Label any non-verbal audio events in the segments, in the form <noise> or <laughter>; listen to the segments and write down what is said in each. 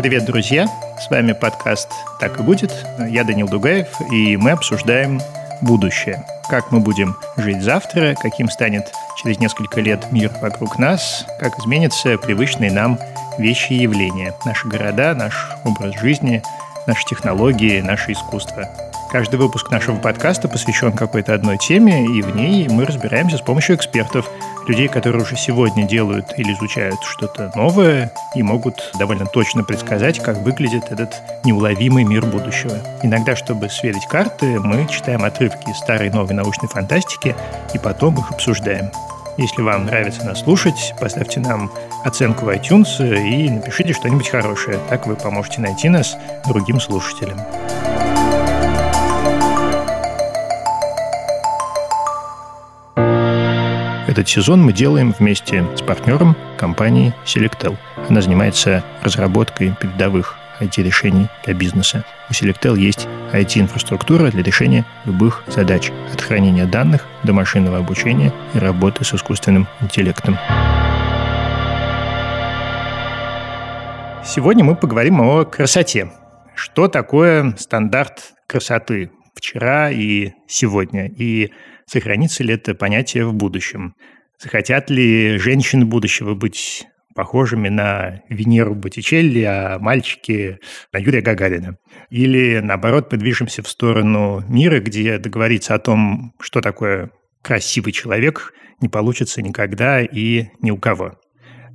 Привет, друзья! С вами подкаст «Так и будет». Я Данил Дугаев, и мы обсуждаем будущее. Как мы будем жить завтра, каким станет через несколько лет мир вокруг нас, как изменятся привычные нам вещи и явления, наши города, наш образ жизни, наши технологии, наше искусство – Каждый выпуск нашего подкаста посвящен какой-то одной теме, и в ней мы разбираемся с помощью экспертов, людей, которые уже сегодня делают или изучают что-то новое и могут довольно точно предсказать, как выглядит этот неуловимый мир будущего. Иногда, чтобы сверить карты, мы читаем отрывки старой и новой научной фантастики и потом их обсуждаем. Если вам нравится нас слушать, поставьте нам оценку в iTunes и напишите что-нибудь хорошее. Так вы поможете найти нас другим слушателям. Этот сезон мы делаем вместе с партнером компании Selectel. Она занимается разработкой передовых IT-решений для бизнеса. У Selectel есть IT-инфраструктура для решения любых задач, от хранения данных до машинного обучения и работы с искусственным интеллектом. Сегодня мы поговорим о красоте. Что такое стандарт красоты вчера и сегодня? И Сохранится ли это понятие в будущем? Захотят ли женщины будущего быть похожими на Венеру Боттичелли, а мальчики на Юрия Гагарина? Или, наоборот, подвижемся в сторону мира, где договориться о том, что такое красивый человек, не получится никогда и ни у кого.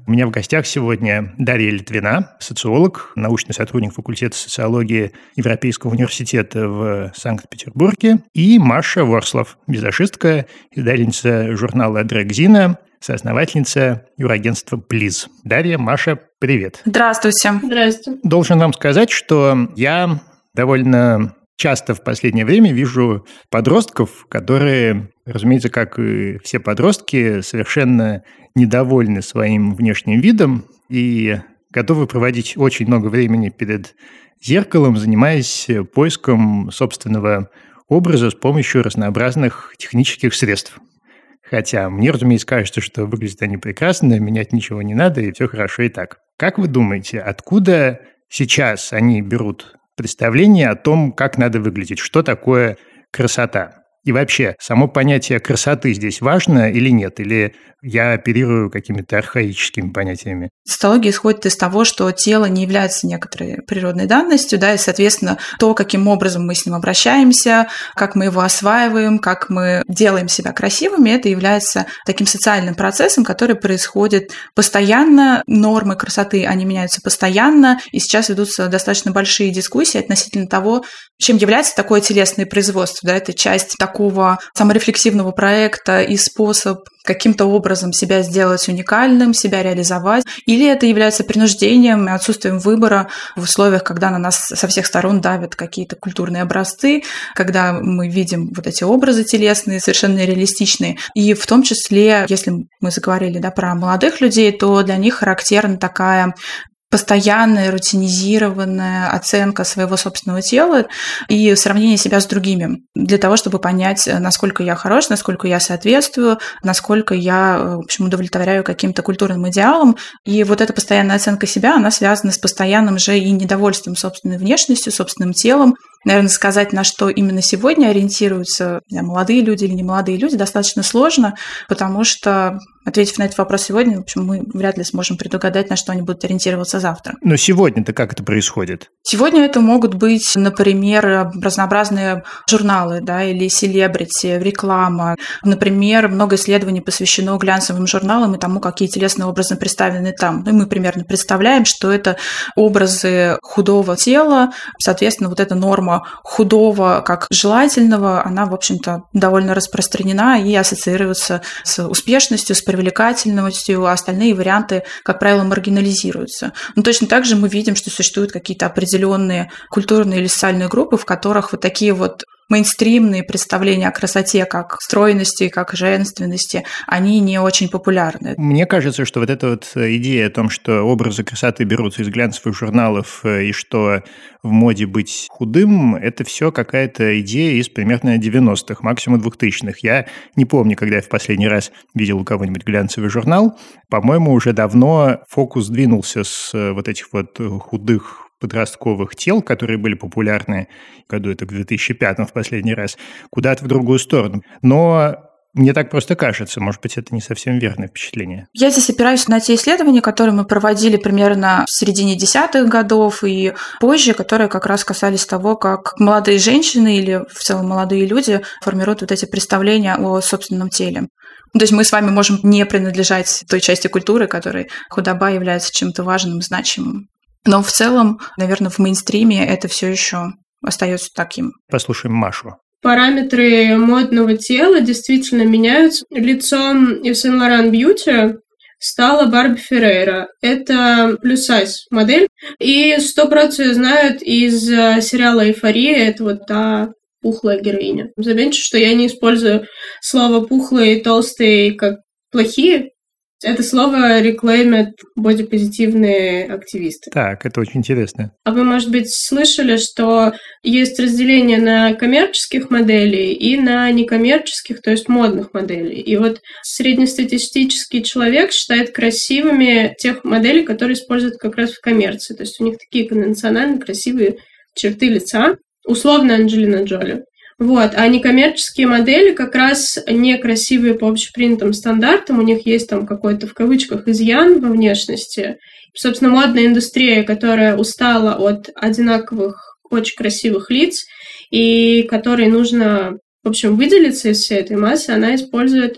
У меня в гостях сегодня Дарья Литвина, социолог, научный сотрудник факультета социологии Европейского университета в Санкт-Петербурге, и Маша Ворслов, визажистка, издательница журнала «Дрэгзина», соосновательница юрагентства «Плиз». Дарья, Маша, привет. Здравствуйте. Здравствуйте. Должен вам сказать, что я довольно часто в последнее время вижу подростков, которые, разумеется, как и все подростки, совершенно недовольны своим внешним видом и готовы проводить очень много времени перед зеркалом, занимаясь поиском собственного образа с помощью разнообразных технических средств. Хотя мне, разумеется, кажется, что выглядят они прекрасно, менять ничего не надо, и все хорошо и так. Как вы думаете, откуда сейчас они берут представление о том, как надо выглядеть, что такое красота? И вообще, само понятие красоты здесь важно или нет? Или я оперирую какими-то архаическими понятиями? Социология исходит из того, что тело не является некоторой природной данностью, да, и, соответственно, то, каким образом мы с ним обращаемся, как мы его осваиваем, как мы делаем себя красивыми, это является таким социальным процессом, который происходит постоянно. Нормы красоты, они меняются постоянно, и сейчас ведутся достаточно большие дискуссии относительно того, чем является такое телесное производство. Да, это часть такого саморефлексивного проекта и способ каким-то образом себя сделать уникальным, себя реализовать, или это является принуждением и отсутствием выбора в условиях, когда на нас со всех сторон давят какие-то культурные образцы, когда мы видим вот эти образы телесные, совершенно реалистичные. И в том числе, если мы заговорили да, про молодых людей, то для них характерна такая постоянная, рутинизированная оценка своего собственного тела и сравнение себя с другими для того, чтобы понять, насколько я хорош, насколько я соответствую, насколько я, в общем, удовлетворяю каким-то культурным идеалам. И вот эта постоянная оценка себя, она связана с постоянным же и недовольством собственной внешностью, собственным телом, наверное, сказать, на что именно сегодня ориентируются молодые люди или не молодые люди, достаточно сложно, потому что Ответив на этот вопрос сегодня, в общем, мы вряд ли сможем предугадать, на что они будут ориентироваться завтра. Но сегодня-то как это происходит? Сегодня это могут быть, например, разнообразные журналы да, или селебрити, реклама. Например, много исследований посвящено глянцевым журналам и тому, какие телесные образы представлены там. Ну, и мы примерно представляем, что это образы худого тела, соответственно, вот эта норма худого как желательного, она, в общем-то, довольно распространена и ассоциируется с успешностью, с привлекательностью, а остальные варианты, как правило, маргинализируются. Но точно так же мы видим, что существуют какие-то определенные культурные или социальные группы, в которых вот такие вот мейнстримные представления о красоте, как стройности, как женственности, они не очень популярны. Мне кажется, что вот эта вот идея о том, что образы красоты берутся из глянцевых журналов э, и что в моде быть худым, это все какая-то идея из примерно 90-х, максимум 2000-х. Я не помню, когда я в последний раз видел у кого-нибудь глянцевый журнал. По-моему, уже давно фокус двинулся с э, вот этих вот худых подростковых тел, которые были популярны году это в 2005 в последний раз, куда-то в другую сторону. Но мне так просто кажется, может быть, это не совсем верное впечатление. Я здесь опираюсь на те исследования, которые мы проводили примерно в середине десятых годов и позже, которые как раз касались того, как молодые женщины или в целом молодые люди формируют вот эти представления о собственном теле. То есть мы с вами можем не принадлежать той части культуры, которой худоба является чем-то важным, значимым. Но в целом, наверное, в мейнстриме это все еще остается таким. Послушаем Машу. Параметры модного тела действительно меняются. Лицом Yves Saint Laurent Beauty стала Барби Феррейра. Это плюс-сайз модель. И сто процентов знают из э, сериала «Эйфория». Это вот та пухлая героиня. Заметьте, что я не использую слово «пухлые» и «толстые» как плохие, это слово реклеймят бодипозитивные активисты. Так, это очень интересно. А вы, может быть, слышали, что есть разделение на коммерческих моделей и на некоммерческих, то есть модных моделей. И вот среднестатистический человек считает красивыми тех моделей, которые используют как раз в коммерции. То есть у них такие конвенционально красивые черты лица. Условно Анджелина Джоли. Вот. А некоммерческие модели как раз некрасивые по общепринятым стандартам, у них есть там какой-то в кавычках изъян во внешности. Собственно, модная индустрия, которая устала от одинаковых, очень красивых лиц, и которой нужно, в общем, выделиться из всей этой массы, она использует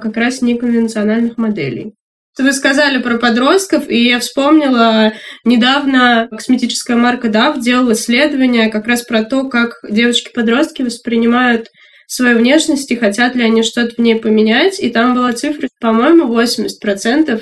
как раз неконвенциональных моделей. Вы сказали про подростков, и я вспомнила, недавно косметическая марка DAF делала исследование как раз про то, как девочки-подростки воспринимают свою внешность и хотят ли они что-то в ней поменять. И там была цифра, по-моему, 80%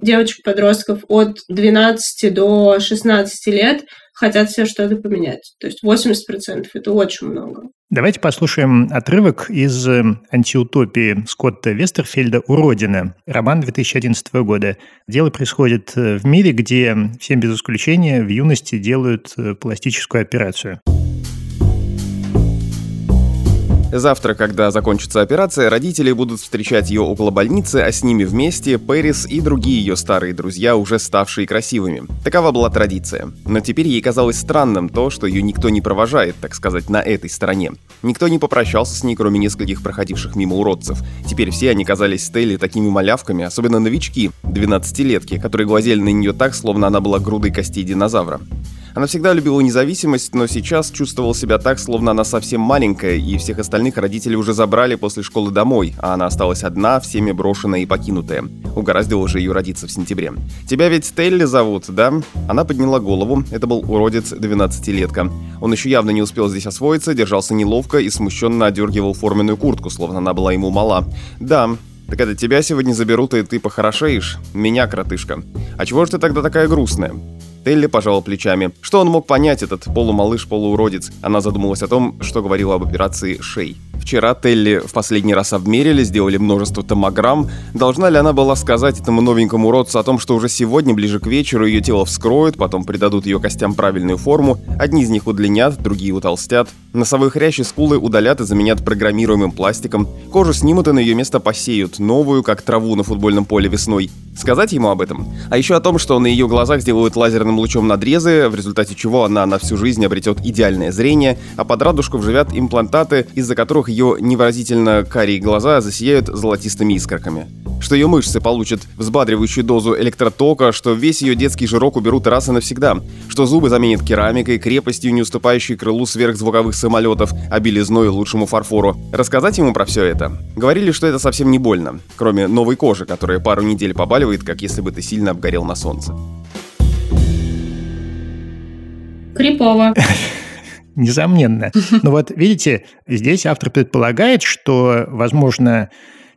девочек-подростков от 12 до 16 лет хотят все что-то поменять. То есть 80% – это очень много. Давайте послушаем отрывок из э, антиутопии Скотта Вестерфельда «Уродина», роман 2011 года. Дело происходит э, в мире, где всем без исключения в юности делают э, пластическую операцию. Завтра, когда закончится операция, родители будут встречать ее около больницы, а с ними вместе Пэрис и другие ее старые друзья, уже ставшие красивыми. Такова была традиция. Но теперь ей казалось странным то, что ее никто не провожает, так сказать, на этой стороне. Никто не попрощался с ней, кроме нескольких проходивших мимо уродцев. Теперь все они казались Стелле такими малявками, особенно новички, 12-летки, которые глазели на нее так, словно она была грудой костей динозавра. Она всегда любила независимость, но сейчас чувствовала себя так, словно она совсем маленькая, и всех остальных родители уже забрали после школы домой, а она осталась одна, всеми брошенная и покинутая. Угораздило же ее родиться в сентябре. «Тебя ведь Стелли зовут, да?» Она подняла голову. Это был уродец 12-летка. Он еще явно не успел здесь освоиться, держался неловко и смущенно одергивал форменную куртку, словно она была ему мала. «Да, так это тебя сегодня заберут, и ты похорошеешь? Меня, кротышка. А чего же ты тогда такая грустная? Телли пожала плечами. Что он мог понять, этот полумалыш-полууродец? Она задумалась о том, что говорила об операции «Шей». Вчера Телли в последний раз обмерили, сделали множество томограмм. Должна ли она была сказать этому новенькому уродцу о том, что уже сегодня, ближе к вечеру, ее тело вскроют, потом придадут ее костям правильную форму, одни из них удлинят, другие утолстят, носовые хрящи скулы удалят и заменят программируемым пластиком, кожу снимут и на ее место посеют, новую, как траву на футбольном поле весной. Сказать ему об этом? А еще о том, что на ее глазах сделают лазерным лучом надрезы, в результате чего она на всю жизнь обретет идеальное зрение, а под радужку вживят имплантаты, из-за которых ее невыразительно карие глаза засияют золотистыми искорками. Что ее мышцы получат взбадривающую дозу электротока, что весь ее детский жирок уберут раз и навсегда, что зубы заменят керамикой, крепостью, не уступающей крылу сверхзвуковых самолетов, а белизной лучшему фарфору. Рассказать ему про все это? Говорили, что это совсем не больно, кроме новой кожи, которая пару недель побаливает, как если бы ты сильно обгорел на солнце. Крипово. <laughs> Несомненно. Но вот видите, здесь автор предполагает, что, возможно,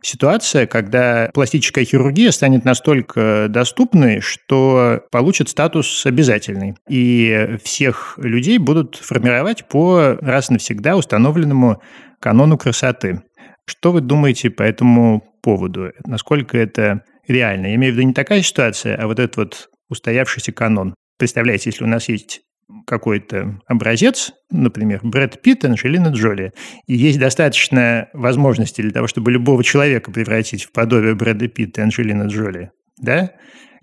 ситуация, когда пластическая хирургия станет настолько доступной, что получит статус обязательный. И всех людей будут формировать по раз навсегда установленному канону красоты. Что вы думаете по этому поводу? Насколько это реально? Я имею в виду не такая ситуация, а вот этот вот устоявшийся канон. Представляете, если у нас есть какой-то образец, например, Брэд Питт, Анджелина Джоли, и есть достаточно возможностей для того, чтобы любого человека превратить в подобие Брэда Питта и Анджелины Джоли, да?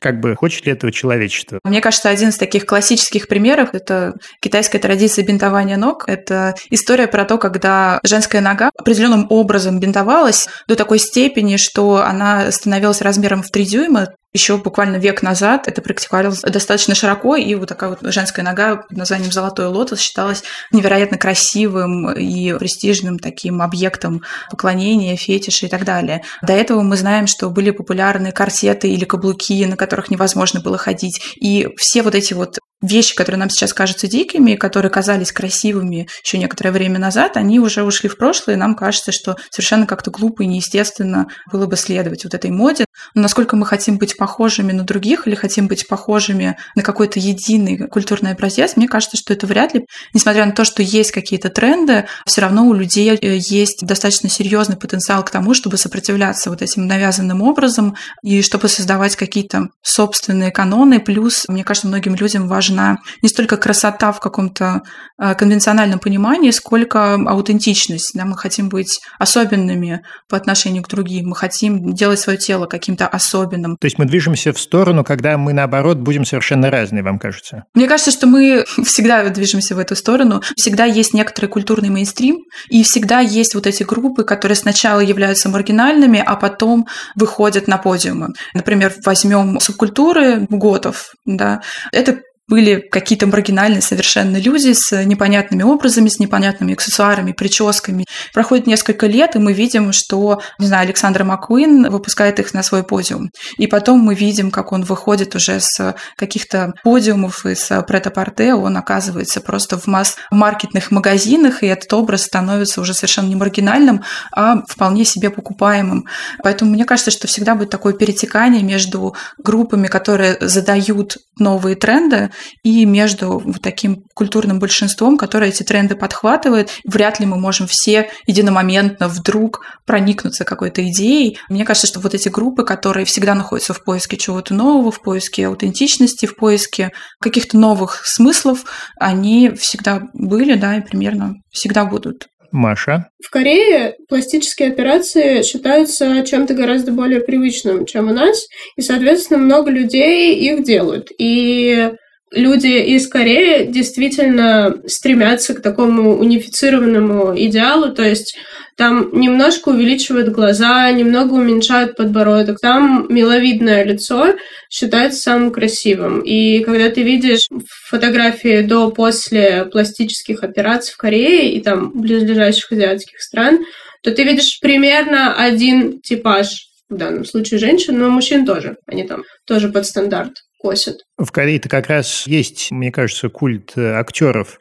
как бы хочет ли этого человечество? Мне кажется, один из таких классических примеров – это китайская традиция бинтования ног. Это история про то, когда женская нога определенным образом бинтовалась до такой степени, что она становилась размером в 3 дюйма, еще буквально век назад это практиковалось достаточно широко, и вот такая вот женская нога под названием «Золотой лотос» считалась невероятно красивым и престижным таким объектом поклонения, фетиша и так далее. До этого мы знаем, что были популярны корсеты или каблуки, на которых невозможно было ходить. И все вот эти вот вещи, которые нам сейчас кажутся дикими, которые казались красивыми еще некоторое время назад, они уже ушли в прошлое, и нам кажется, что совершенно как-то глупо и неестественно было бы следовать вот этой моде. Но насколько мы хотим быть похожими на других или хотим быть похожими на какой-то единый культурный образец, мне кажется, что это вряд ли. Несмотря на то, что есть какие-то тренды, все равно у людей э, есть достаточно серьезный потенциал к тому, чтобы сопротивляться вот этим навязанным образом и чтобы создавать какие-то собственные каноны. Плюс, мне кажется, многим людям важно важна не столько красота в каком-то э, конвенциональном понимании, сколько аутентичность. Да? Мы хотим быть особенными по отношению к другим, мы хотим делать свое тело каким-то особенным. То есть мы движемся в сторону, когда мы, наоборот, будем совершенно разные, вам кажется? Мне кажется, что мы <laughs> всегда движемся в эту сторону. Всегда есть некоторый культурный мейнстрим, и всегда есть вот эти группы, которые сначала являются маргинальными, а потом выходят на подиумы. Например, возьмем субкультуры готов, да, это были какие-то маргинальные совершенно люди с непонятными образами, с непонятными аксессуарами, прическами. Проходит несколько лет, и мы видим, что, не знаю, Александр Маккуин выпускает их на свой подиум. И потом мы видим, как он выходит уже с каких-то подиумов из прет-а-порте, он оказывается просто в масс-маркетных магазинах, и этот образ становится уже совершенно не маргинальным, а вполне себе покупаемым. Поэтому мне кажется, что всегда будет такое перетекание между группами, которые задают новые тренды, и между вот таким культурным большинством, которое эти тренды подхватывает. Вряд ли мы можем все единомоментно вдруг проникнуться какой-то идеей. Мне кажется, что вот эти группы, которые всегда находятся в поиске чего-то нового, в поиске аутентичности, в поиске каких-то новых смыслов, они всегда были, да, и примерно всегда будут. Маша? В Корее пластические операции считаются чем-то гораздо более привычным, чем у нас, и, соответственно, много людей их делают. И люди из Кореи действительно стремятся к такому унифицированному идеалу, то есть там немножко увеличивают глаза, немного уменьшают подбородок. Там миловидное лицо считается самым красивым. И когда ты видишь фотографии до-после пластических операций в Корее и там близлежащих азиатских стран, то ты видишь примерно один типаж в данном случае женщин, но мужчин тоже. Они там тоже под стандарт косят. В Корее-то как раз есть, мне кажется, культ э, актеров.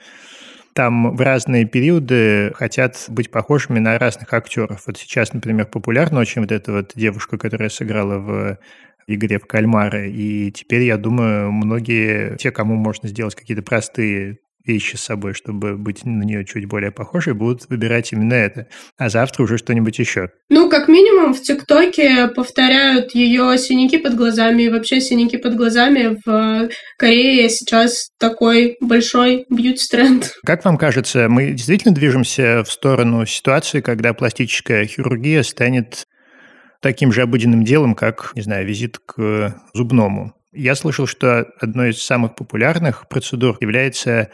Там в разные периоды хотят быть похожими на разных актеров. Вот сейчас, например, популярна очень вот эта вот девушка, которая сыграла в игре в кальмары. И теперь, я думаю, многие, те, кому можно сделать какие-то простые вещи с собой, чтобы быть на нее чуть более похожей, будут выбирать именно это. А завтра уже что-нибудь еще. Ну, как минимум, в ТикТоке повторяют ее синяки под глазами. И вообще синяки под глазами в Корее сейчас такой большой бьюти-тренд. <laughs> Как вам кажется, мы действительно движемся в сторону ситуации, когда пластическая хирургия станет таким же обыденным делом, как, не знаю, визит к зубному? Я слышал, что одной из самых популярных процедур является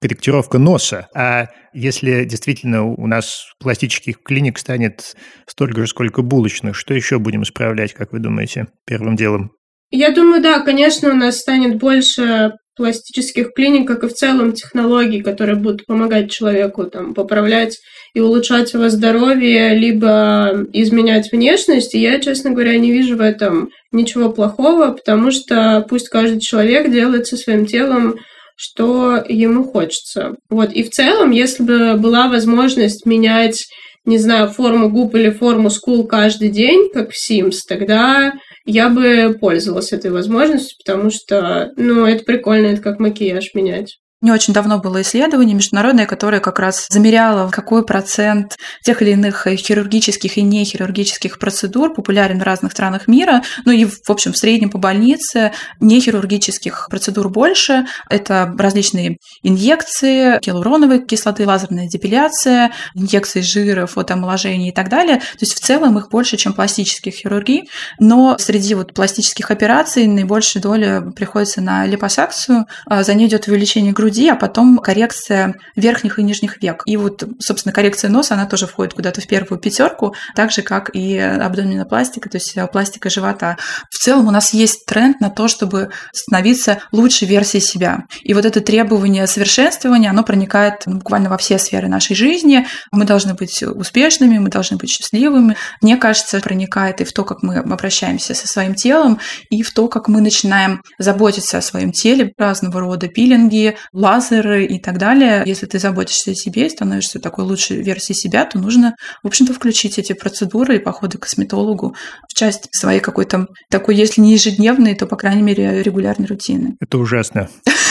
корректировка носа. А если действительно у нас пластических клиник станет столько же, сколько булочных, что еще будем исправлять, как вы думаете, первым делом? Я думаю, да, конечно, у нас станет больше пластических клиник, как и в целом технологий, которые будут помогать человеку там, поправлять и улучшать его здоровье, либо изменять внешность. И я, честно говоря, не вижу в этом ничего плохого, потому что пусть каждый человек делает со своим телом что ему хочется. Вот. И в целом, если бы была возможность менять не знаю, форму губ или форму скул каждый день, как в Sims, тогда я бы пользовалась этой возможностью, потому что, ну, это прикольно, это как макияж менять. Не очень давно было исследование международное, которое как раз замеряло, какой процент тех или иных хирургических и нехирургических процедур популярен в разных странах мира. Ну и, в общем, в среднем по больнице нехирургических процедур больше. Это различные инъекции, гиалуроновой кислоты, лазерная депиляция, инъекции жира, фотоомоложение и так далее. То есть в целом их больше, чем пластических хирургий. Но среди вот пластических операций наибольшая доля приходится на липосакцию. А за ней идет увеличение груди груди, а потом коррекция верхних и нижних век. И вот, собственно, коррекция носа, она тоже входит куда-то в первую пятерку, так же, как и абдоминопластика, то есть пластика живота. В целом у нас есть тренд на то, чтобы становиться лучшей версией себя. И вот это требование совершенствования, оно проникает буквально во все сферы нашей жизни. Мы должны быть успешными, мы должны быть счастливыми. Мне кажется, проникает и в то, как мы обращаемся со своим телом, и в то, как мы начинаем заботиться о своем теле, разного рода пилинги, лазеры и так далее. Если ты заботишься о себе и становишься такой лучшей версией себя, то нужно, в общем-то, включить эти процедуры и походы к косметологу в часть своей какой-то такой, если не ежедневной, то, по крайней мере, регулярной рутины. Это ужасно.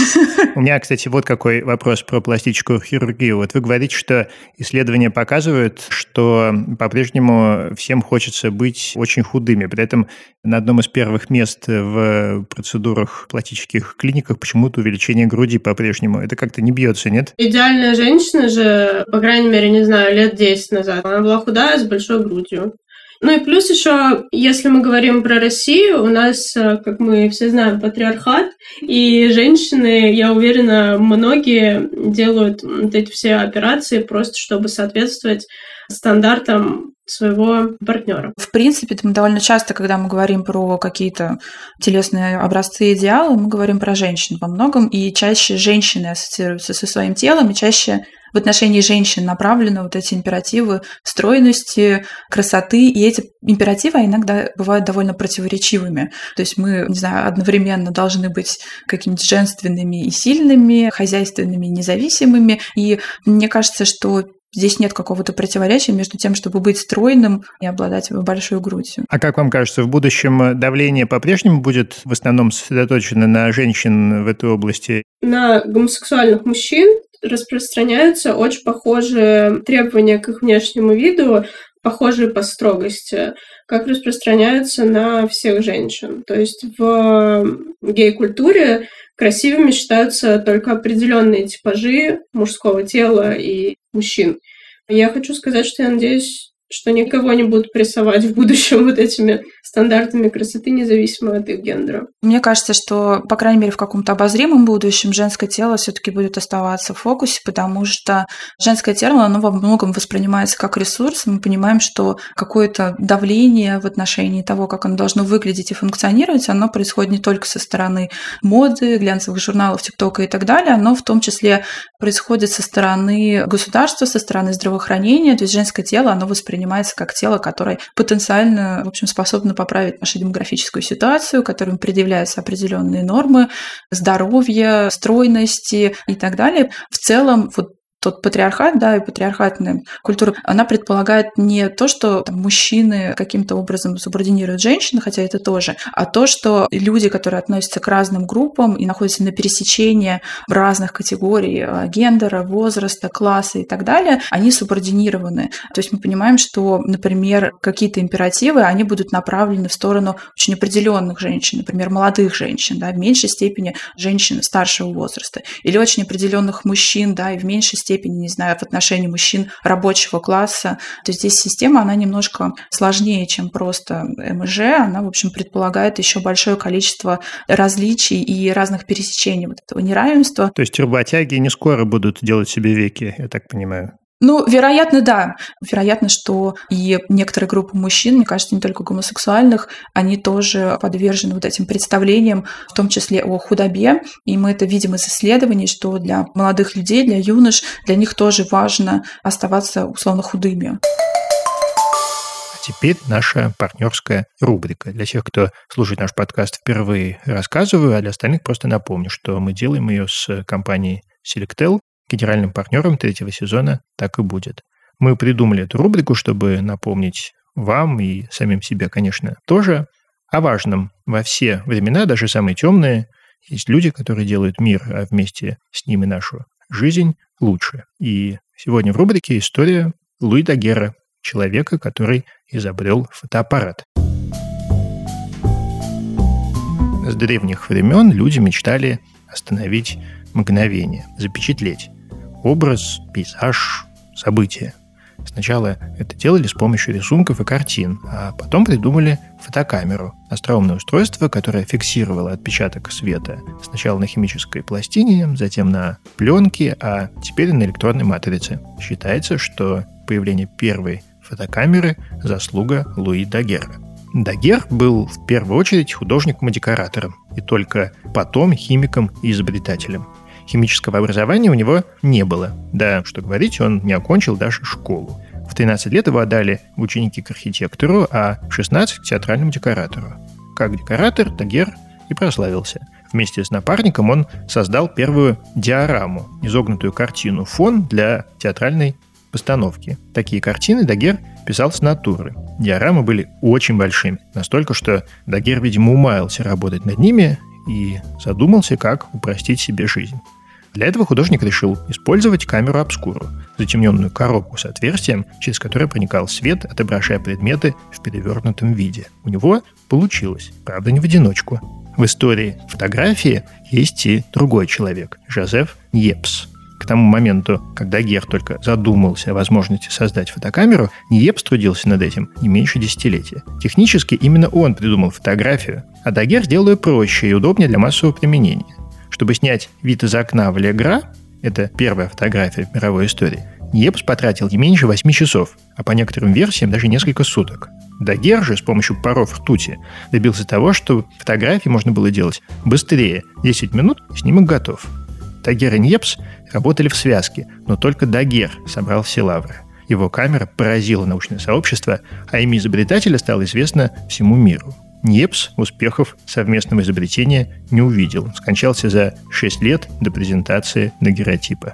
<laughs> У меня, кстати, вот какой вопрос про пластическую хирургию. Вот вы говорите, что исследования показывают, что по-прежнему всем хочется быть очень худыми. При этом на одном из первых мест в процедурах пластических клиниках почему-то увеличение груди по-прежнему. Это как-то не бьется, нет? Идеальная женщина же, по крайней мере, не знаю, лет 10 назад, она была худая с большой грудью. Ну и плюс еще, если мы говорим про Россию, у нас, э, как мы все знаем, патриархат, и женщины, я уверена, многие делают вот эти все операции просто, чтобы соответствовать стандартам своего партнера. В принципе, мы довольно часто, когда мы говорим про какие-то телесные образцы идеалы, мы говорим про женщин во многом, и чаще женщины ассоциируются со своим телом, и чаще в отношении женщин направлены вот эти императивы стройности, красоты, и эти императивы иногда бывают довольно противоречивыми. То есть мы, не знаю, одновременно должны быть какими-то женственными и сильными, хозяйственными и независимыми, и мне кажется, что Здесь нет какого-то противоречия между тем, чтобы быть стройным и обладать большой грудью. А как вам кажется, в будущем давление по-прежнему будет в основном сосредоточено на женщин в этой области? На гомосексуальных мужчин распространяются очень похожие требования к их внешнему виду, похожие по строгости, как распространяются на всех женщин. То есть в гей-культуре красивыми считаются только определенные типажи мужского тела и мужчин. Я хочу сказать, что я надеюсь, что никого не будут прессовать в будущем <laughs> вот этими стандартами красоты, независимо от их гендера. Мне кажется, что, по крайней мере, в каком-то обозримом будущем женское тело все-таки будет оставаться в фокусе, потому что женское тело, оно во многом воспринимается как ресурс. Мы понимаем, что какое-то давление в отношении того, как оно должно выглядеть и функционировать, оно происходит не только со стороны моды, глянцевых журналов, ТикТока и так далее, оно в том числе происходит со стороны государства, со стороны здравоохранения. То есть женское тело, оно воспринимается как тело, которое потенциально, в общем, способно поправить нашу демографическую ситуацию, которым предъявляются определенные нормы здоровья, стройности и так далее. В целом, вот тот патриархат, да, и патриархатная культура, она предполагает не то, что там, мужчины каким-то образом субординируют женщин, хотя это тоже, а то, что люди, которые относятся к разным группам и находятся на пересечении разных категорий э, гендера, возраста, класса и так далее, они субординированы. То есть мы понимаем, что, например, какие-то императивы, они будут направлены в сторону очень определенных женщин, например, молодых женщин, да, в меньшей степени женщин старшего возраста, или очень определенных мужчин, да, и в меньшей степени степени, не знаю, в отношении мужчин рабочего класса. То есть здесь система, она немножко сложнее, чем просто МЖ. Она, в общем, предполагает еще большое количество различий и разных пересечений вот этого неравенства. То есть работяги не скоро будут делать себе веки, я так понимаю. Ну, вероятно, да. Вероятно, что и некоторые группы мужчин, мне кажется, не только гомосексуальных, они тоже подвержены вот этим представлениям, в том числе о худобе. И мы это видим из исследований, что для молодых людей, для юнош, для них тоже важно оставаться условно худыми. А Теперь наша партнерская рубрика. Для тех, кто слушает наш подкаст впервые, рассказываю, а для остальных просто напомню, что мы делаем ее с компанией Selectel, Генеральным партнером третьего сезона так и будет. Мы придумали эту рубрику, чтобы напомнить вам и самим себе, конечно, тоже о важном. Во все времена, даже самые темные, есть люди, которые делают мир, а вместе с ними нашу жизнь лучше. И сегодня в рубрике история Луи Дагера, человека, который изобрел фотоаппарат. С древних времен люди мечтали остановить мгновение, запечатлеть образ, пейзаж, событие. Сначала это делали с помощью рисунков и картин, а потом придумали фотокамеру, остроумное устройство, которое фиксировало отпечаток света сначала на химической пластине, затем на пленке, а теперь на электронной матрице. Считается, что появление первой фотокамеры – заслуга Луи Дагера. Дагер был в первую очередь художником и декоратором, и только потом химиком и изобретателем. Химического образования у него не было. Да, что говорить, он не окончил даже школу. В 13 лет его отдали в ученики к архитектору, а в 16 к театральному декоратору. Как декоратор Дагер и прославился. Вместе с напарником он создал первую диораму, изогнутую картину, фон для театральной постановки. Такие картины Дагер писал с натуры. Диорамы были очень большими, настолько, что Дагер, видимо, умаялся работать над ними и задумался, как упростить себе жизнь. Для этого художник решил использовать камеру обскуру, затемненную коробку с отверстием, через которое проникал свет, отображая предметы в перевернутом виде. У него получилось, правда не в одиночку. В истории фотографии есть и другой человек – Жозеф Ньепс. К тому моменту, когда Дагер только задумался о возможности создать фотокамеру, Ниепс трудился над этим не меньше десятилетия. Технически именно он придумал фотографию, а Дагер сделал ее проще и удобнее для массового применения. Чтобы снять вид из окна в Ле Гра, это первая фотография в мировой истории, Ниепс потратил не меньше 8 часов, а по некоторым версиям даже несколько суток. Дагер же с помощью паров ртути добился того, что фотографии можно было делать быстрее. 10 минут, снимок готов. Дагер и Ньепс работали в связке, но только Дагер собрал все лавры. Его камера поразила научное сообщество, а имя изобретателя стало известно всему миру. Ньепс успехов совместного изобретения не увидел. Скончался за 6 лет до презентации дагеротипа.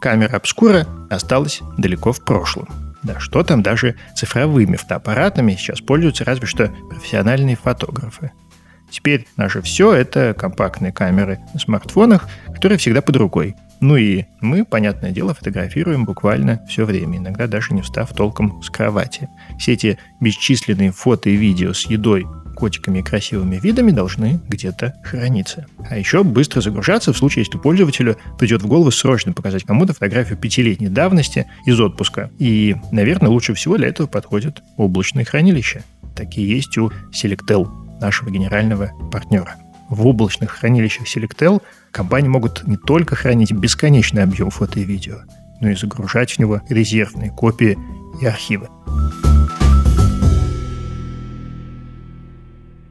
Камера обскура осталась далеко в прошлом. Да что там, даже цифровыми фотоаппаратами сейчас пользуются разве что профессиональные фотографы. Теперь наше все – это компактные камеры на смартфонах, которые всегда под рукой. Ну и мы, понятное дело, фотографируем буквально все время, иногда даже не встав толком с кровати. Все эти бесчисленные фото и видео с едой, котиками и красивыми видами должны где-то храниться. А еще быстро загружаться в случае, если пользователю придет в голову срочно показать кому-то фотографию пятилетней давности из отпуска. И, наверное, лучше всего для этого подходят облачные хранилища. Такие есть у Selectel, нашего генерального партнера. В облачных хранилищах Selectel компании могут не только хранить бесконечный объем фото и видео, но и загружать в него резервные копии и архивы.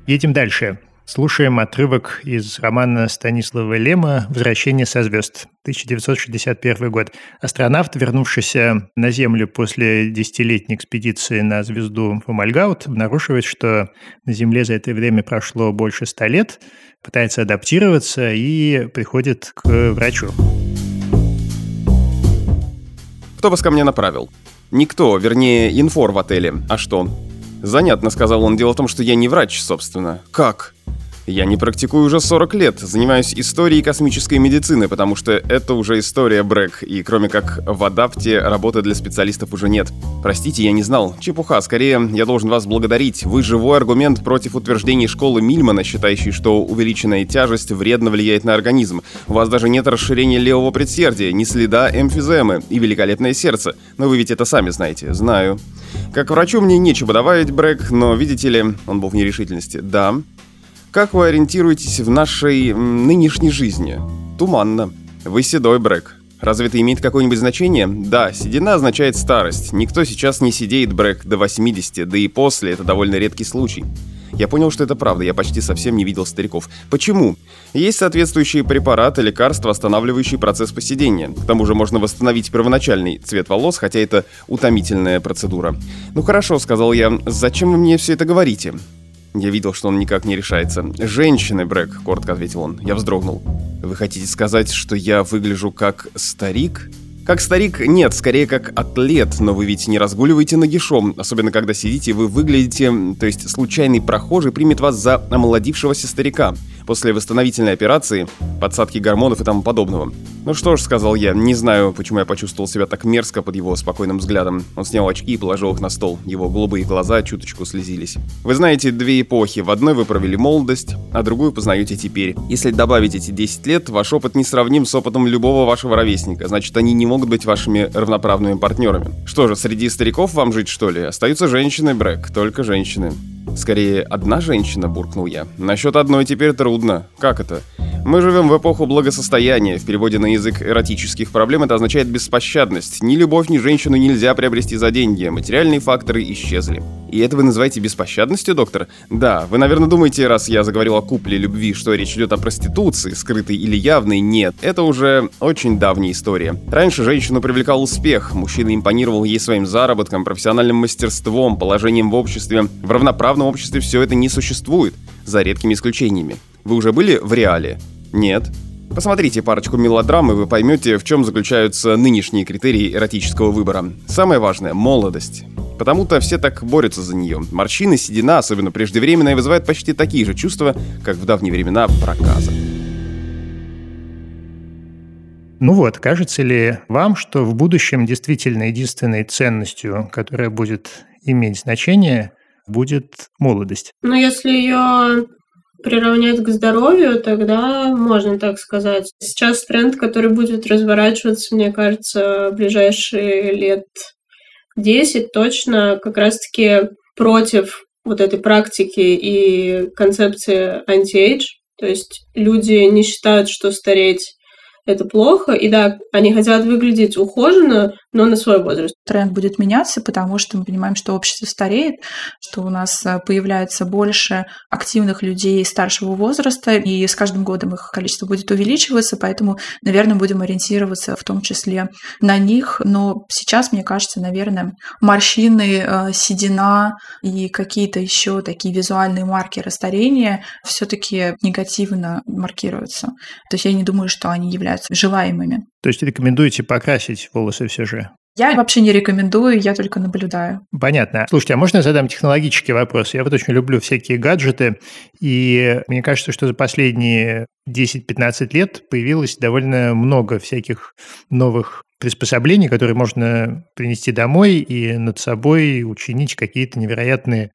Едем дальше. Слушаем отрывок из романа Станислава Лема «Возвращение со звезд», 1961 год. Астронавт, вернувшийся на Землю после десятилетней экспедиции на звезду Фомальгаут, обнаруживает, что на Земле за это время прошло больше ста лет, пытается адаптироваться и приходит к врачу. Кто вас ко мне направил? Никто, вернее, инфор в отеле. А что? «Занятно», — сказал он. «Дело в том, что я не врач, собственно». «Как?» Я не практикую уже 40 лет, занимаюсь историей космической медицины, потому что это уже история Брэк, и кроме как в адапте работы для специалистов уже нет. Простите, я не знал. Чепуха, скорее я должен вас благодарить. Вы живой аргумент против утверждений школы Мильмана, считающей, что увеличенная тяжесть вредно влияет на организм. У вас даже нет расширения левого предсердия, ни следа эмфиземы и великолепное сердце. Но вы ведь это сами знаете. Знаю. Как врачу мне нечего добавить, Брэк, но, видите ли, он был в нерешительности. Да. Как вы ориентируетесь в нашей нынешней жизни? Туманно. Вы седой, Брэк. Разве это имеет какое-нибудь значение? Да, седина означает старость. Никто сейчас не сидеет, Брэк, до 80, да и после, это довольно редкий случай. Я понял, что это правда, я почти совсем не видел стариков. Почему? Есть соответствующие препараты, лекарства, останавливающие процесс поседения. К тому же можно восстановить первоначальный цвет волос, хотя это утомительная процедура. «Ну хорошо», — сказал я, — «зачем вы мне все это говорите?» Я видел, что он никак не решается. «Женщины, Брэк», — коротко ответил он. Я вздрогнул. «Вы хотите сказать, что я выгляжу как старик?» Как старик, нет, скорее как атлет, но вы ведь не разгуливаете нагишом, особенно когда сидите, вы выглядите, то есть случайный прохожий примет вас за омолодившегося старика после восстановительной операции, подсадки гормонов и тому подобного. «Ну что ж», — сказал я, не знаю, почему я почувствовал себя так мерзко под его спокойным взглядом. Он снял очки и положил их на стол. Его голубые глаза чуточку слезились. «Вы знаете две эпохи. В одной вы провели молодость, а другую познаете теперь. Если добавить эти 10 лет, ваш опыт не сравним с опытом любого вашего ровесника. Значит, они не могут быть вашими равноправными партнерами. Что же, среди стариков вам жить, что ли? Остаются женщины, Брэк, только женщины». «Скорее, одна женщина», — буркнул я. «Насчет одной теперь трудно. Как это?» Мы живем в эпоху благосостояния. В переводе на язык эротических проблем это означает беспощадность. Ни любовь, ни женщину нельзя приобрести за деньги. Материальные факторы исчезли. И это вы называете беспощадностью, доктор? Да, вы, наверное, думаете, раз я заговорил о купле любви, что речь идет о проституции, скрытой или явной. Нет, это уже очень давняя история. Раньше женщину привлекал успех. Мужчина импонировал ей своим заработком, профессиональным мастерством, положением в обществе. В равноправном обществе все это не существует, за редкими исключениями. Вы уже были в реале? Нет. Посмотрите парочку мелодрам, и вы поймете, в чем заключаются нынешние критерии эротического выбора. Самое важное – молодость. Потому-то все так борются за нее. Морщины, седина, особенно преждевременная, вызывают почти такие же чувства, как в давние времена проказа. Ну вот, кажется ли вам, что в будущем действительно единственной ценностью, которая будет иметь значение, будет молодость? Ну, если ее приравнять к здоровью, тогда можно так сказать. Сейчас тренд, который будет разворачиваться, мне кажется, в ближайшие лет 10 точно как раз-таки против вот этой практики и концепции anti-age. То есть люди не считают, что стареть это плохо. И да, они хотят выглядеть ухоженно, но на свой возраст. Тренд будет меняться, потому что мы понимаем, что общество стареет, что у нас э, появляется больше активных людей старшего возраста, и с каждым годом их количество будет увеличиваться, поэтому, наверное, будем ориентироваться в том числе на них. Но сейчас, мне кажется, наверное, морщины, э, седина и какие-то еще такие визуальные маркеры старения все-таки негативно маркируются. То есть я не думаю, что они являются желаемыми. То есть рекомендуете покрасить волосы все же? Я вообще не рекомендую, я только наблюдаю. Понятно. Слушайте, а можно я задам технологический вопрос? Я вот очень люблю всякие гаджеты, и мне кажется, что за последние 10-15 лет появилось довольно много всяких новых приспособлений, которые можно принести домой и над собой учинить какие-то невероятные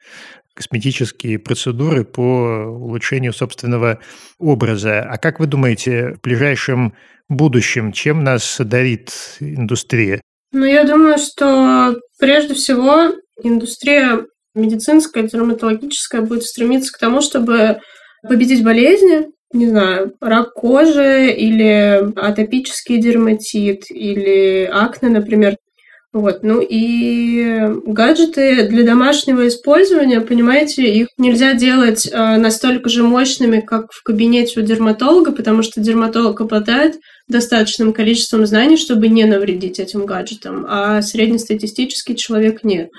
косметические процедуры по улучшению собственного образа. А как вы думаете, в ближайшем будущем чем нас дарит индустрия? Ну, я думаю, что прежде всего индустрия медицинская, дерматологическая будет стремиться к тому, чтобы победить болезни, не знаю, рак кожи или атопический дерматит или акне, например. Вот, ну и гаджеты для домашнего использования, понимаете, их нельзя делать э, настолько же мощными, как в кабинете у дерматолога, потому что дерматолог обладает достаточным количеством знаний, чтобы не навредить этим гаджетам, а среднестатистический человек нет.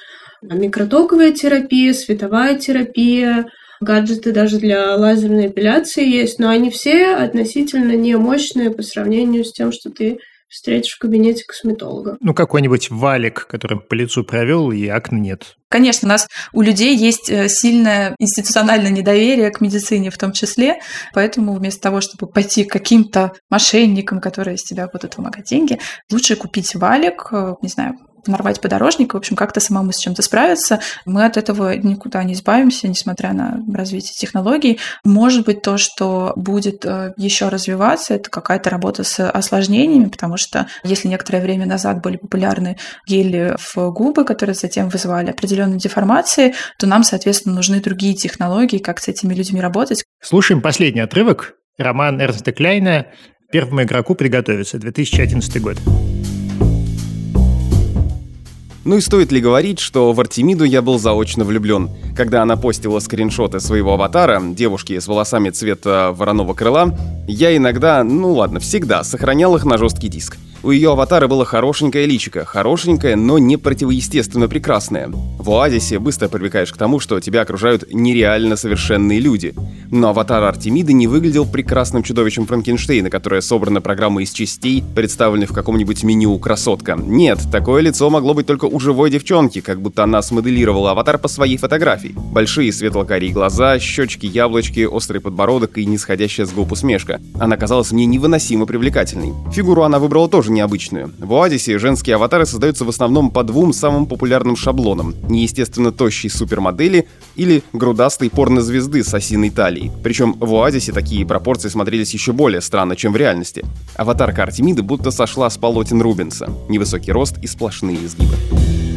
Микротоковая терапия, световая терапия, гаджеты даже для лазерной эпиляции есть, но они все относительно не мощные по сравнению с тем, что ты встретишь в кабинете косметолога. Ну, какой-нибудь валик, который по лицу провел, и акне нет. Конечно, у нас у людей есть э, сильное институциональное недоверие к медицине в том числе, поэтому вместо того, чтобы пойти к каким-то мошенникам, которые из тебя будут вымогать деньги, лучше купить валик, э, не знаю, нарвать подорожник, в общем, как-то самому с чем-то справиться. Мы от этого никуда не избавимся, несмотря на развитие технологий. Может быть, то, что будет э, еще развиваться, это какая-то работа с осложнениями, потому что если некоторое время назад были популярны гели в губы, которые затем вызывали определенные деформации, то нам, соответственно, нужны другие технологии, как с этими людьми работать. Слушаем последний отрывок. Роман Эрнста Кляйна «Первому игроку приготовиться», 2011 год. Ну и стоит ли говорить, что в Артемиду я был заочно влюблен. Когда она постила скриншоты своего аватара, девушки с волосами цвета вороного крыла, я иногда, ну ладно, всегда сохранял их на жесткий диск. У ее аватара было хорошенькое личико, хорошенькое, но не противоестественно прекрасное. В Оазисе быстро привыкаешь к тому, что тебя окружают нереально совершенные люди. Но аватар Артемиды не выглядел прекрасным чудовищем Франкенштейна, которое собрано программой из частей, представленной в каком-нибудь меню «Красотка». Нет, такое лицо могло быть только у живой девчонки, как будто она смоделировала аватар по своей фотографии. Большие светло-карие глаза, щечки, яблочки, острый подбородок и нисходящая с губ усмешка. Она казалась мне невыносимо привлекательной. Фигуру она выбрала тоже необычную. В Оадисе женские аватары создаются в основном по двум самым популярным шаблонам. Неестественно тощей супермодели или грудастой порнозвезды с осиной талией. Причем в Оазисе такие пропорции смотрелись еще более странно, чем в реальности. Аватарка Артемиды будто сошла с полотен Рубенса. Невысокий рост и сплошные изгибы.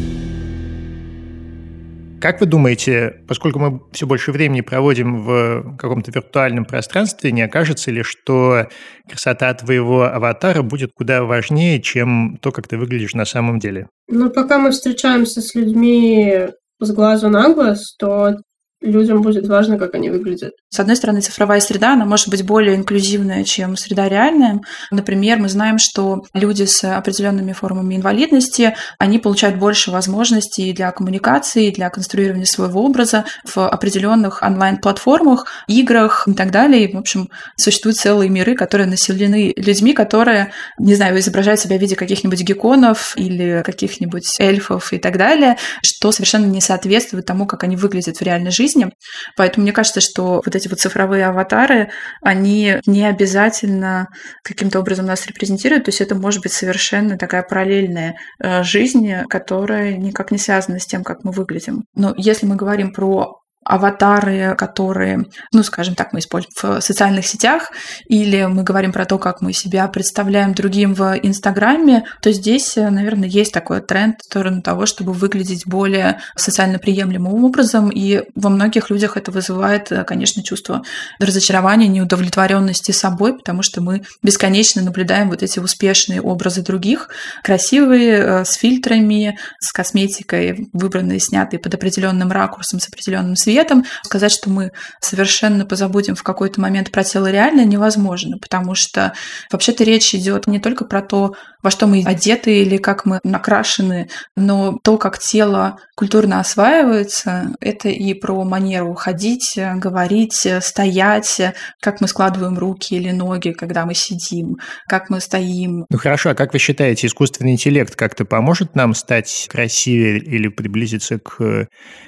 Как вы думаете, поскольку мы все больше времени проводим в каком-то виртуальном пространстве, не окажется ли, что красота твоего аватара будет куда важнее, чем то, как ты выглядишь на самом деле? Ну, пока мы встречаемся с людьми с глазу на глаз, то людям будет важно, как они выглядят. С одной стороны, цифровая среда, она может быть более инклюзивная, чем среда реальная. Например, мы знаем, что люди с определенными формами инвалидности, они получают больше возможностей для коммуникации, для конструирования своего образа в определенных онлайн-платформах, играх и так далее. И, в общем, существуют целые миры, которые населены людьми, которые, не знаю, изображают себя в виде каких-нибудь гекконов или каких-нибудь эльфов и так далее, что совершенно не соответствует тому, как они выглядят в реальной жизни жизни. Поэтому мне кажется, что вот эти вот цифровые аватары, они не обязательно каким-то образом нас репрезентируют. То есть это может быть совершенно такая параллельная э, жизнь, которая никак не связана с тем, как мы выглядим. Но если мы говорим про аватары, которые, ну, скажем так, мы используем в социальных сетях, или мы говорим про то, как мы себя представляем другим в Инстаграме, то здесь, наверное, есть такой тренд в сторону того, чтобы выглядеть более социально приемлемым образом, и во многих людях это вызывает, конечно, чувство разочарования, неудовлетворенности собой, потому что мы бесконечно наблюдаем вот эти успешные образы других, красивые, э, с фильтрами, с косметикой, выбранные, снятые под определенным ракурсом, с определенным светом, светом. Сказать, что мы совершенно позабудем в какой-то момент про тело реально невозможно, потому что вообще-то речь идет не только про то, во что мы одеты или как мы накрашены, но то, как тело культурно осваивается, это и про манеру ходить, говорить, стоять, как мы складываем руки или ноги, когда мы сидим, как мы стоим. Ну хорошо, а как вы считаете, искусственный интеллект как-то поможет нам стать красивее или приблизиться к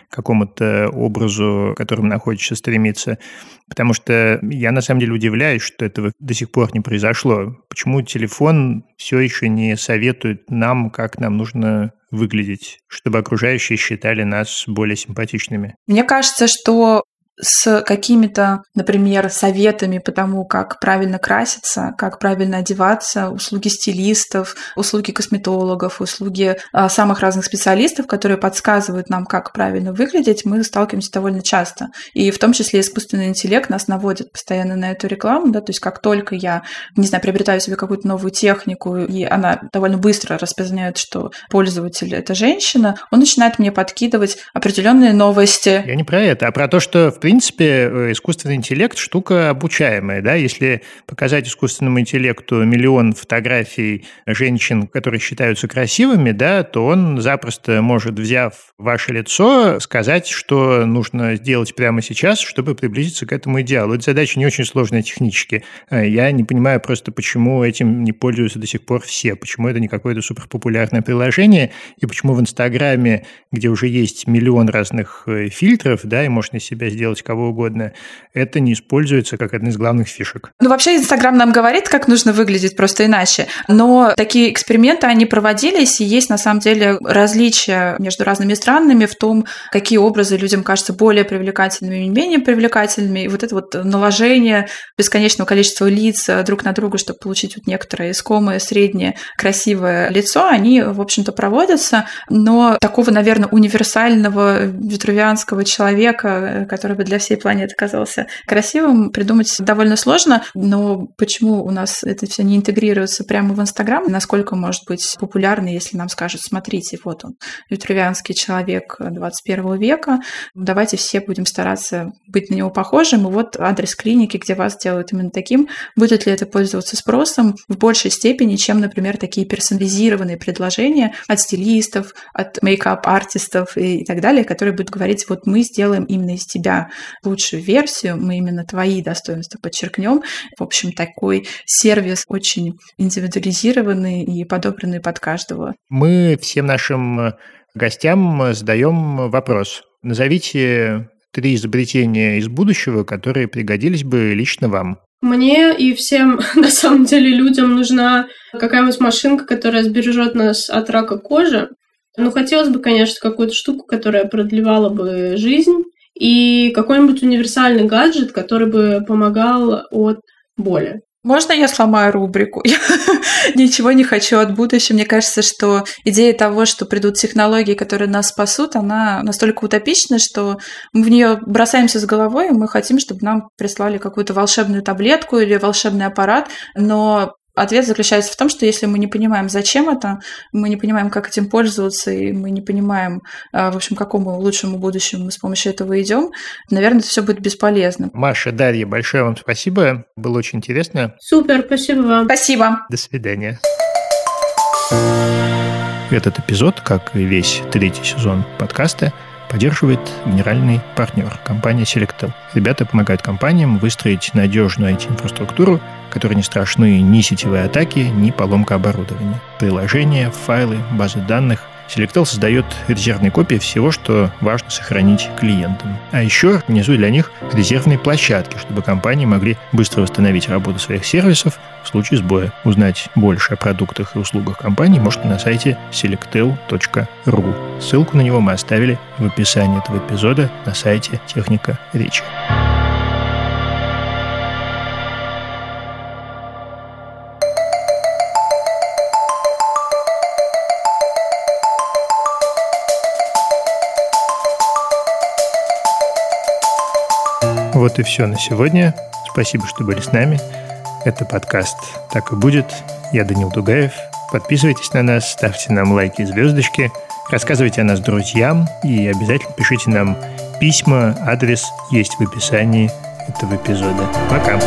какому-то образу, к которому нам хочется стремиться. Потому что я на самом деле удивляюсь, что этого до сих пор не произошло. Почему телефон все еще не советует нам, как нам нужно выглядеть, чтобы окружающие считали нас более симпатичными? Мне кажется, что с какими-то, например, советами по тому, как правильно краситься, как правильно одеваться, услуги стилистов, услуги косметологов, услуги а, самых разных специалистов, которые подсказывают нам, как правильно выглядеть, мы сталкиваемся довольно часто. И в том числе искусственный интеллект нас наводит постоянно на эту рекламу, да, то есть как только я, не знаю, приобретаю себе какую-то новую технику, и она довольно быстро распознает, что пользователь — это женщина, он начинает мне подкидывать определенные новости. Я не про это, а про то, что в принципе, э, искусственный интеллект – штука обучаемая. Да? Если показать искусственному интеллекту миллион фотографий женщин, которые считаются красивыми, да, то он запросто может, взяв ваше лицо, сказать, что нужно сделать прямо сейчас, чтобы приблизиться к этому идеалу. Эта задача не очень сложная технически. Э, я не понимаю просто, почему этим не пользуются до сих пор все, почему это не какое-то суперпопулярное приложение, и почему в Инстаграме, где уже есть миллион разных э, фильтров, да, и можно себя сделать делать кого угодно, это не используется как одна из главных фишек. Ну, вообще, Инстаграм нам говорит, как нужно выглядеть просто иначе. Но такие эксперименты, они проводились, и есть на самом деле различия между разными странами в том, какие образы людям кажутся более привлекательными и менее привлекательными. И вот это вот наложение бесконечного количества лиц друг на друга, чтобы получить вот некоторое искомое, среднее, красивое лицо, они, в общем-то, проводятся. Но такого, наверное, универсального витрувианского человека, который бы чтобы для всей планеты казался красивым, придумать довольно сложно. Но почему у нас это все не интегрируется прямо в Инстаграм? Насколько может быть популярно, если нам скажут, смотрите, вот он, витрувианский человек 21 века, давайте все будем стараться быть на него похожим, и вот адрес клиники, где вас делают именно таким, будет ли это пользоваться спросом в большей степени, чем, например, такие персонализированные предложения от стилистов, от мейкап-артистов и так далее, которые будут говорить, вот мы сделаем именно из тебя лучшую версию, мы именно твои достоинства подчеркнем. В общем, такой сервис очень индивидуализированный и подобранный под каждого. Мы всем нашим гостям задаем вопрос. Назовите три изобретения из будущего, которые пригодились бы лично вам. Мне и всем, <laughs> на самом деле, людям нужна какая-нибудь машинка, которая сбережет нас от рака кожи. Ну, хотелось бы, конечно, какую-то штуку, которая продлевала бы жизнь, и какой-нибудь универсальный гаджет, который бы помогал от боли. Можно я сломаю рубрику? <laughs> Я ничего не хочу от будущего. Мне кажется, что идея того, что придут технологии, которые нас спасут, она настолько утопична, что мы в нее бросаемся с головой, и мы хотим, чтобы нам прислали какую-то волшебную таблетку или волшебный аппарат, но Ответ заключается в том, что если мы не понимаем, зачем это, мы не понимаем, как этим пользоваться, и мы не понимаем, а, в общем, к какому лучшему будущему мы с помощью этого идем, наверное, это все будет бесполезно. Маша, Дарья, большое вам спасибо. Было очень интересно. Супер, спасибо вам. Спасибо. До свидания. Этот эпизод, как и весь третий сезон подкаста, поддерживает генеральный партнер компания Selectel. Ребята помогают компаниям выстроить надежную IT-инфраструктуру, которой не страшны ни сетевые атаки, ни поломка оборудования. Приложения, файлы, базы данных. Selectel создает резервные копии всего, что важно сохранить клиентам. А еще организует для них резервные площадки, чтобы компании могли быстро восстановить работу своих сервисов в случае сбоя. Узнать больше о продуктах и услугах компании можно на сайте selectel.ru. Ссылку на него мы оставили в описании этого эпизода на сайте Техника Речи. Вот и все на сегодня. Спасибо, что были с нами. Это подкаст «Так и будет». Я Данил Дугаев. Подписывайтесь на нас, ставьте нам лайки и звездочки, рассказывайте о нас друзьям и обязательно пишите нам письма. Адрес есть в описании этого эпизода. Пока!